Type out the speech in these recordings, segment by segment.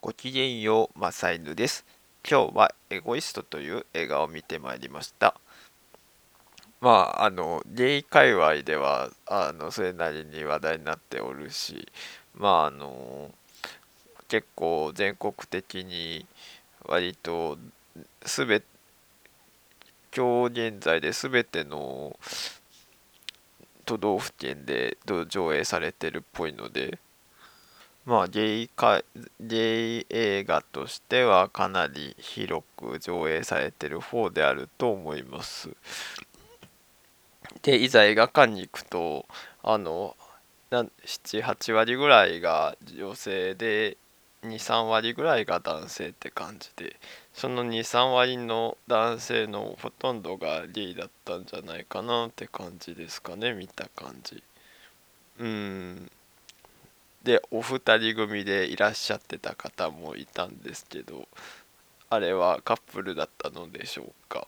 ごきげんよう、マサイヌです。今日はエゴイストという映画を見てまいりました。まあ、あの、ゲイ界隈では、あの、それなりに話題になっておるし、まあ、あの、結構全国的に割とすべ今日現在で全ての都道府県で上映されてるっぽいのでまあゲイかゲイ映画としてはかなり広く上映されてる方であると思います。でいざ映画館に行くとあの78割ぐらいが女性で23割ぐらいが男性って感じでその23割の男性のほとんどがゲイだったんじゃないかなって感じですかね見た感じうんでお二人組でいらっしゃってた方もいたんですけどあれはカップルだったのでしょうか？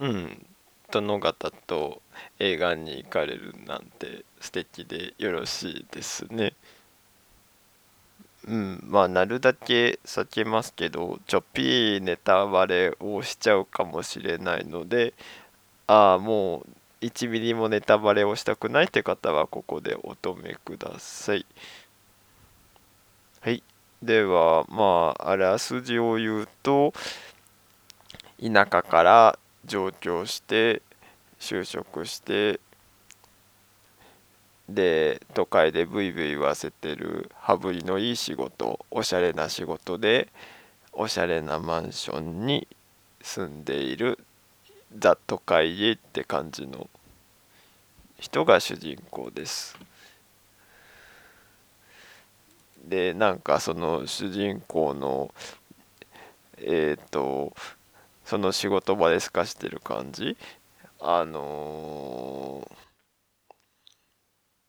うん。殿方と映画に行かれるなんて素敵でよろしいですね。うん。まあなるだけ避けますけどちょっぴりネタバレをしちゃうかもしれないのでああもう1ミリもネタバレをしたくないって方はここでお止めください。はい。ではまああらすじを言うと田舎から上京して就職してで都会でブイブイ言わせてる羽振りのいい仕事おしゃれな仕事でおしゃれなマンションに住んでいるザ都会へって感じの人が主人公です。でなんかその主人公のえっ、ー、とその仕事場で透かしてる感じあのー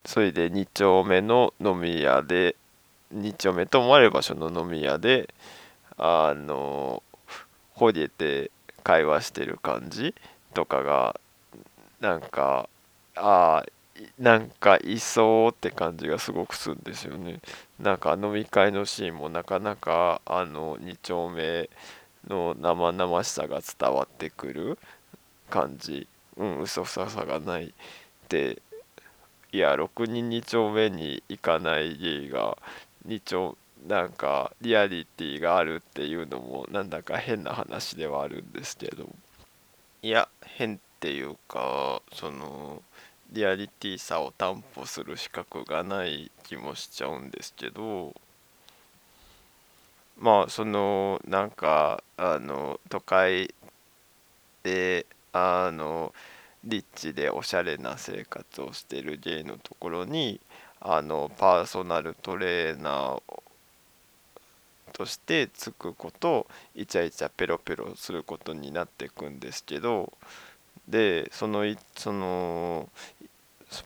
それで2丁目の飲み屋で2丁目と思われる場所の飲み屋であのほげて会話してる感じとかがなんかああなんかいそうって感じがすごくするんですよね。なんか飲み会のシーンもなかなかあの2丁目の生々しさが伝わってくる感じうん嘘くささがないっていや6人2丁目に行かない芸が2丁なんかリアリティがあるっていうのもなんだか変な話ではあるんですけど。いや変っていうかそのリアリティさを担保する資格がない気もしちゃうんですけど。まあそのなんかあの都会であのリッチでおしゃれな生活をしてるゲイのところにあのパーソナルトレーナーとしてつくことイチャイチャペロペロすることになっていくんですけどでそのその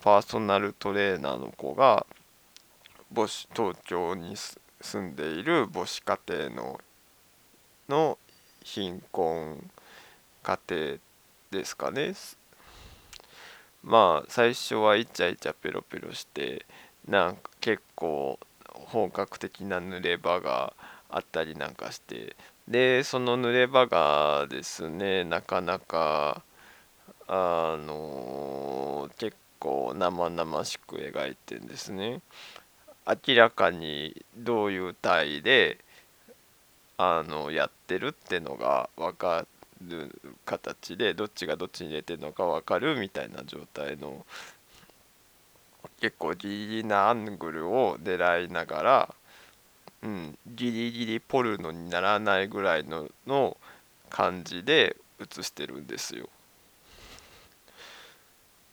パーソナルトレーナーの子が母子東京に住んでいる母子家庭のの貧困家庭ですかね。まあ最初はイチャイチャペロペロしてなんか結構本格的な濡れ場があったりなんかして。でその濡れ場がですねなかなかあの結構生々しく描いてんですね。明らかにどういう体であのやってるってのが分かる形でどっちがどっちに入れてるのか分かるみたいな状態の結構ギリギリなアングルを狙いながら、うん、ギリギリポルノにならないぐらいのの感じで映してるんですよ。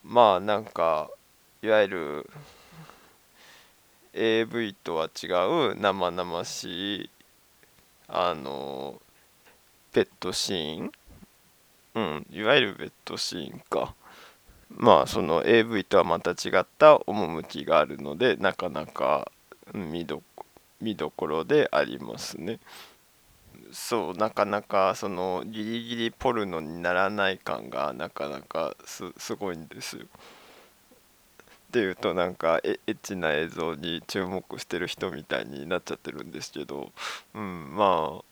まあなんかいわゆる AV とは違う生々しいあのベッドシーンうんいわゆるベッドシーンかまあその AV とはまた違った趣があるのでなかなか見ど見どころでありますね。そうなかなかそのギリギリポルノにならない感がなかなかすごいんですよ。っていうとなんかエッチな映像に注目してる人みたいになっちゃってるんですけど、うん、まあ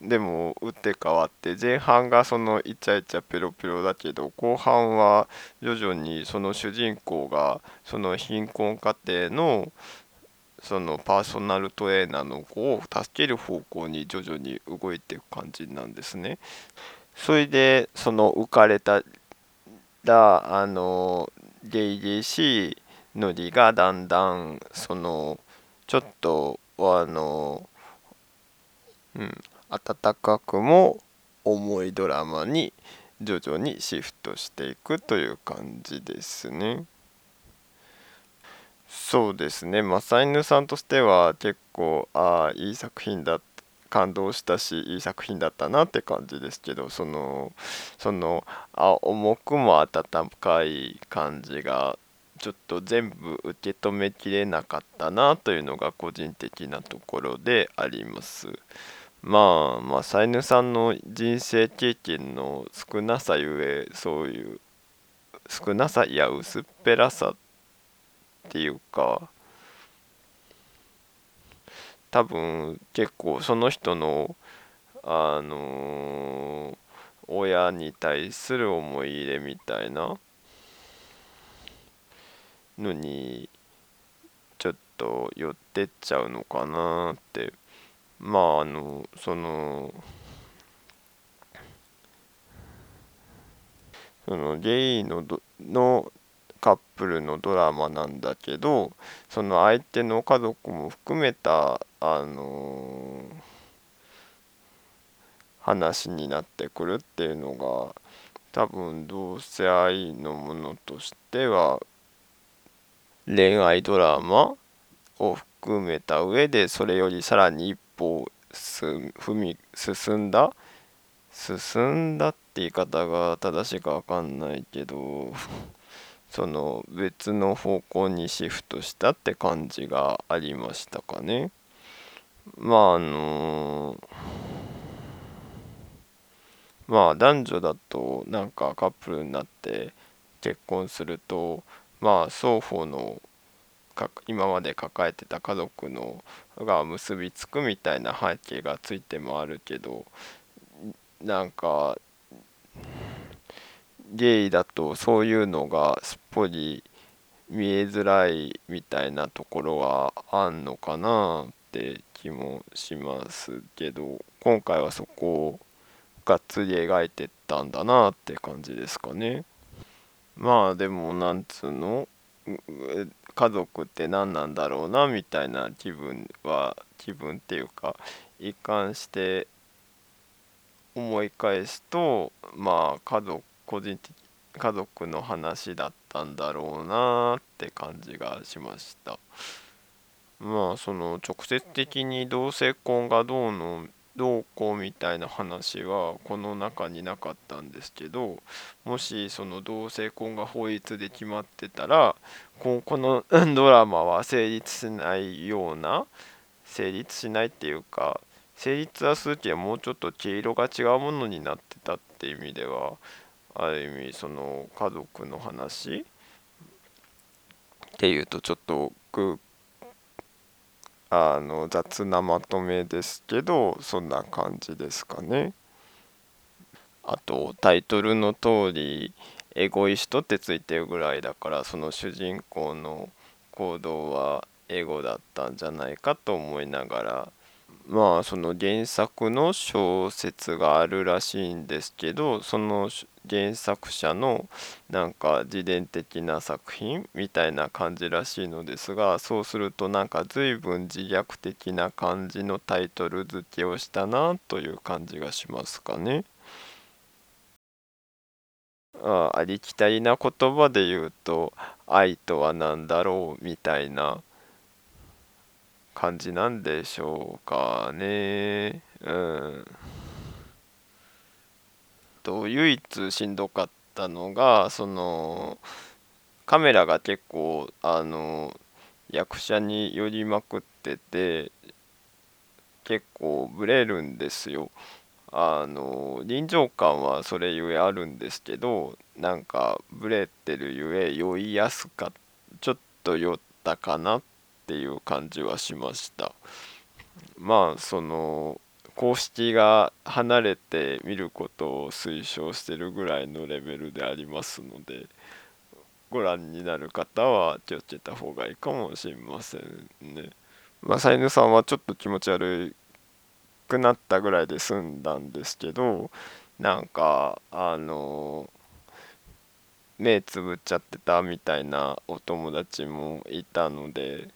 でも打って変わって前半がそのイチャイチャペロペロだけど後半は徐々にその主人公がその貧困家庭のそのパーソナルトレーナーの子を助ける方向に徐々に動いていく感じなんですね。それでその浮かれたあのゲイゲイしいノリがだんだんそのちょっとあのうん温かくも重いドラマに徐々にシフトしていくという感じですね。そうですね正犬さんとしては結構ああいい作品だ感動したしいい作品だったなって感じですけどそのそのあ重くも温かい感じがちょっと全部受け止めきれなかったなというのが個人的なところであります。まあまあさ犬さんの人生経験の少なさゆえそういう少なさや薄っぺらさっていうか多分結構その人のあのー、親に対する思い入れみたいなのにちょっと寄ってっちゃうのかなって。まああのそのそのゲイののカップルのドラマなんだけどその相手の家族も含めたあのー、話になってくるっていうのが多分同性愛のものとしては恋愛ドラマを含めた上でそれよりさらに一歩踏み進んだ進んだって言い方が正しいか分かんないけどその別の方向にシフトしたって感じがありましたかね。まああのまあ男女だとなんかカップルになって結婚するとまあ双方の今まで抱えてた家族のが結びつくみたいな背景がついてもあるけどなんかゲイだとそういうのがすっぽり見えづらいみたいなところはあんのかなって気もしますけど今回はそこをがっつり描いてったんだなって感じですかね。まあでもなんつうの家族って何なんだろうなみたいな気分は気分っていうか一貫して思い返すとまあ家族個人的家族の話だったんだろうなって感じがしました。まあその直接的に同性婚がどうのどうこうみたいな話はこの中になかったんですけどもしその同性婚が法律で決まってたらここの ドラマは成立しないような成立しないっていうか成立はするけどもうちょっと毛色が違うものになってたって意味ではある意味その家族の話？っていうとちょっとあの雑なまとめですけどそんな感じですかね。あとタイトルの通りエゴイストってついてるぐらいだからその主人公の行動はエゴだったんじゃないかと思いながらまあその原作の小説があるらしいんですけどその原作者のなんか自伝的な作品みたいな感じらしいのですがそうするとなんか随分自虐的な感じのタイトル付けをしたなという感じがしますかね。あありきたりな言葉で言うと愛とは何だろうみたいな感じなんでしょうかね。うん。唯一しんどかったのがそのカメラが結構あの役者に寄りまくってて結構ブレるんですよ。あの臨場感はそれゆえあるんですけどなんかブレてるゆえ酔いやすかちょっと酔ったかなっていう感じはしましたまあその公式が離れて見ることを推奨してるぐらいのレベルでありますのでご覧になる方は気をつけた方がいいかもしれませんね。まあ、サイヌさんはちょっと気持ち悪くなったぐらいで済んだんですけどなんかあの目つぶっちゃってたみたいなお友達もいたので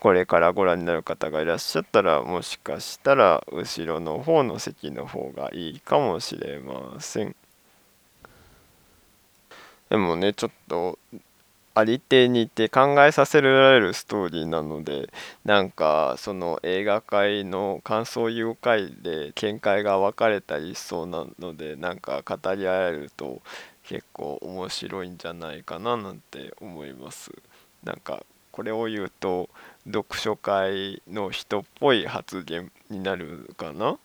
これからご覧になる方がいらっしゃったらもしかしたら後ろの方の席の方がいいかもしれません。でもねちょっとありてにて考えさせられるストーリーなのでなんかその映画界の感想誘拐で見解が分かれたりしそうなのでなんか語り合えると結構面白いんじゃないかななんて思いますなんかこれを言うと読書会の人っぽい発言になるかな？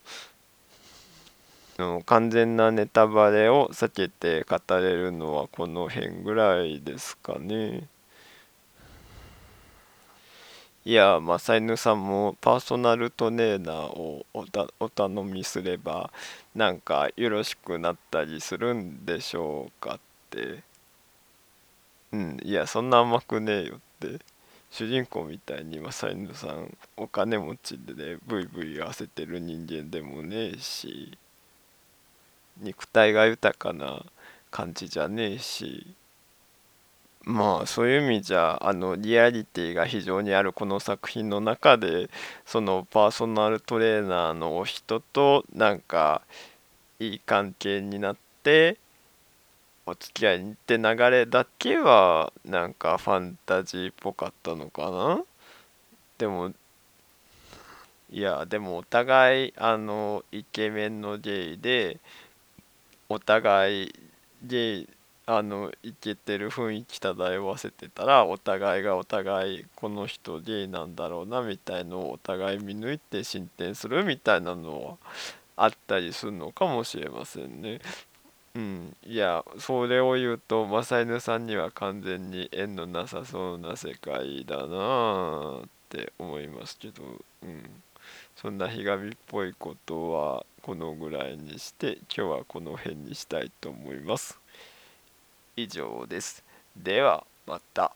の完全なネタバレを避けて語れるのはこの辺ぐらいですかね。いや、まあ、サイヌさんもパーソナルトレーナーをおお頼みすればなんかよろしくなったりするんでしょうかって。うん、いや、そんな甘くねえよって。主人公みたいにマサイヌさんお金持ちでねブイブイ言わせてる人間でもねえし肉体が豊かな感じじゃねえしまあそういう意味じゃあのリアリティが非常にあるこの作品の中でそのパーソナルトレーナーのお人となんかいい関係になってお付き合いにって流れだけはなんかファンタジーっぽかったのかな？でもいやでもお互いあのイケメンのゲイでお互いであのイケてる雰囲気漂わせてたらお互いがお互いこの人ゲイなんだろうなみたいのをお互い見抜いて進展するみたいなのはあったりするのかもしれませんね。うん、いやそれを言うとマサイヌさんには完全に縁のなさそうな世界だなって思いますけど、うん、そんなひがみっぽいことはこのぐらいにして今日はこの辺にしたいと思います。以上です。ではまた。